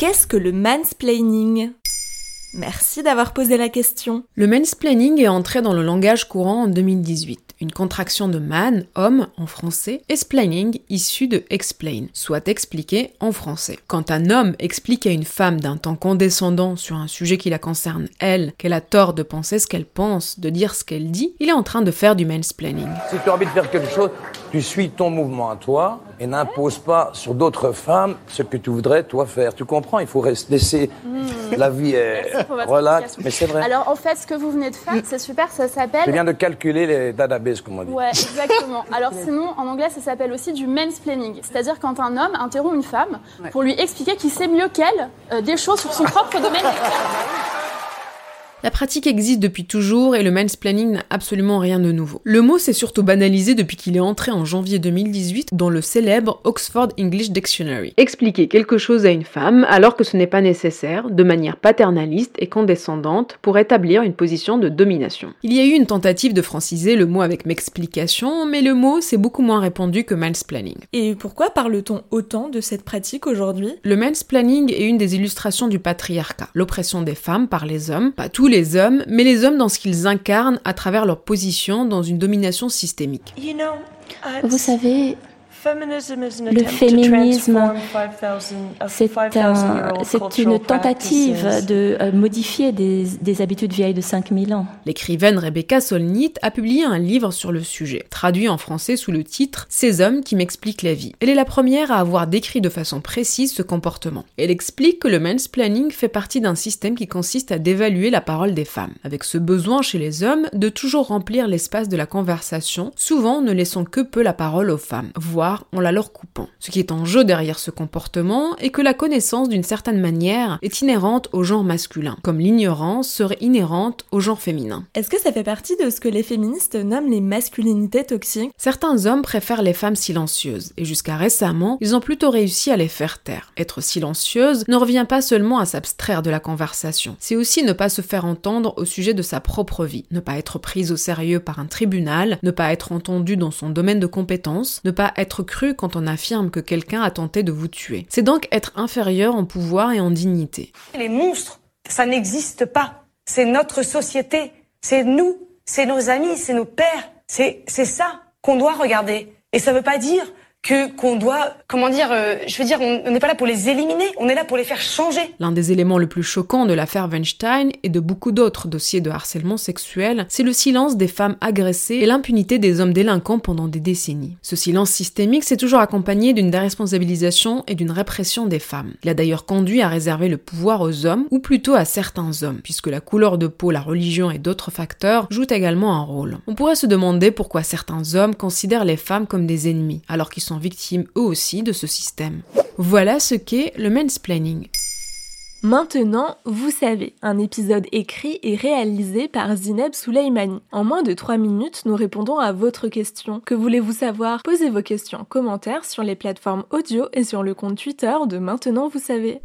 Qu'est-ce que le mansplaining? Merci d'avoir posé la question. Le mansplaining est entré dans le langage courant en 2018 une contraction de man, homme en français, et splaining, issu de explain, soit expliquer en français. Quand un homme explique à une femme d'un temps condescendant sur un sujet qui la concerne elle, qu'elle a tort de penser ce qu'elle pense, de dire ce qu'elle dit, il est en train de faire du mansplaining. Si tu as envie de faire quelque chose, tu suis ton mouvement à toi et n'impose pas sur d'autres femmes ce que tu voudrais toi faire. Tu comprends? Il faut laisser hmm. la vie est relaxe, mais c'est vrai. Alors en fait, ce que vous venez de faire, c'est super, ça s'appelle. Je viens de calculer les databases Ouais, exactement. Alors sinon, en anglais, ça s'appelle aussi du mansplaining. C'est-à-dire quand un homme interrompt une femme pour lui expliquer qu'il sait mieux qu'elle euh, des choses sur son propre domaine. La pratique existe depuis toujours et le mansplaining n'a absolument rien de nouveau. Le mot s'est surtout banalisé depuis qu'il est entré en janvier 2018 dans le célèbre Oxford English Dictionary. Expliquer quelque chose à une femme alors que ce n'est pas nécessaire, de manière paternaliste et condescendante, pour établir une position de domination. Il y a eu une tentative de franciser le mot avec m'explication, mais le mot s'est beaucoup moins répandu que mansplaining. Et pourquoi parle-t-on autant de cette pratique aujourd'hui? Le mansplaining est une des illustrations du patriarcat, l'oppression des femmes par les hommes, pas tous les hommes, mais les hommes dans ce qu'ils incarnent à travers leur position dans une domination systémique. Vous savez, le féminisme, c'est une tentative de euh, modifier des, habitudes vieilles de 5000 ans. L'écrivaine Rebecca Solnit a publié un livre sur le sujet, traduit en français sous le titre Ces hommes qui m'expliquent la vie. Elle est la première à avoir décrit de façon précise ce comportement. Elle explique que le mansplaining fait partie d'un système qui consiste à dévaluer la parole des femmes, avec ce besoin chez les hommes de toujours remplir l'espace de la conversation, souvent ne laissant que peu la parole aux femmes, voire en la leur coupant. Ce qui est en jeu derrière ce comportement est que la connaissance d'une certaine manière est inhérente au genre masculin, comme l'ignorance serait inhérente au genre féminin. Est-ce que ça fait partie de ce que les féministes nomment les masculinités toxiques? Certains hommes préfèrent les femmes silencieuses, et jusqu'à récemment, ils ont plutôt réussi à les faire taire. Être silencieuse ne revient pas seulement à s'abstraire de la conversation, c'est aussi ne pas se faire entendre au sujet de sa propre vie, ne pas être prise au sérieux par un tribunal, ne pas être entendue dans son domaine de compétence, ne pas être cru quand on affirme que quelqu'un a tenté de vous tuer. C'est donc être inférieur en pouvoir et en dignité. Les monstres, ça n'existe pas. C'est notre société. C'est nous. C'est nos amis. C'est nos pères. C'est ça qu'on doit regarder. Et ça ne veut pas dire que qu'on doit, comment dire, euh, je veux dire, on n'est pas là pour les éliminer, on est là pour les faire changer. L'un des éléments le plus choquants de l'affaire Weinstein et de beaucoup d'autres dossiers de harcèlement sexuel, c'est le silence des femmes agressées et l'impunité des hommes délinquants pendant des décennies. Ce silence systémique s'est toujours accompagné d'une déresponsabilisation et d'une répression des femmes. Il a d'ailleurs conduit à réserver le pouvoir aux hommes, ou plutôt à certains hommes, puisque la couleur de peau, la religion et d'autres facteurs jouent également un rôle. On pourrait se demander pourquoi certains hommes considèrent les femmes comme des ennemis, alors qu'ils victimes eux aussi de ce système. Voilà ce qu'est le mansplaining. Maintenant, vous savez, un épisode écrit et réalisé par Zineb Souleimani. En moins de 3 minutes, nous répondons à votre question. Que voulez-vous savoir? Posez vos questions en commentaire sur les plateformes audio et sur le compte Twitter de Maintenant, vous savez.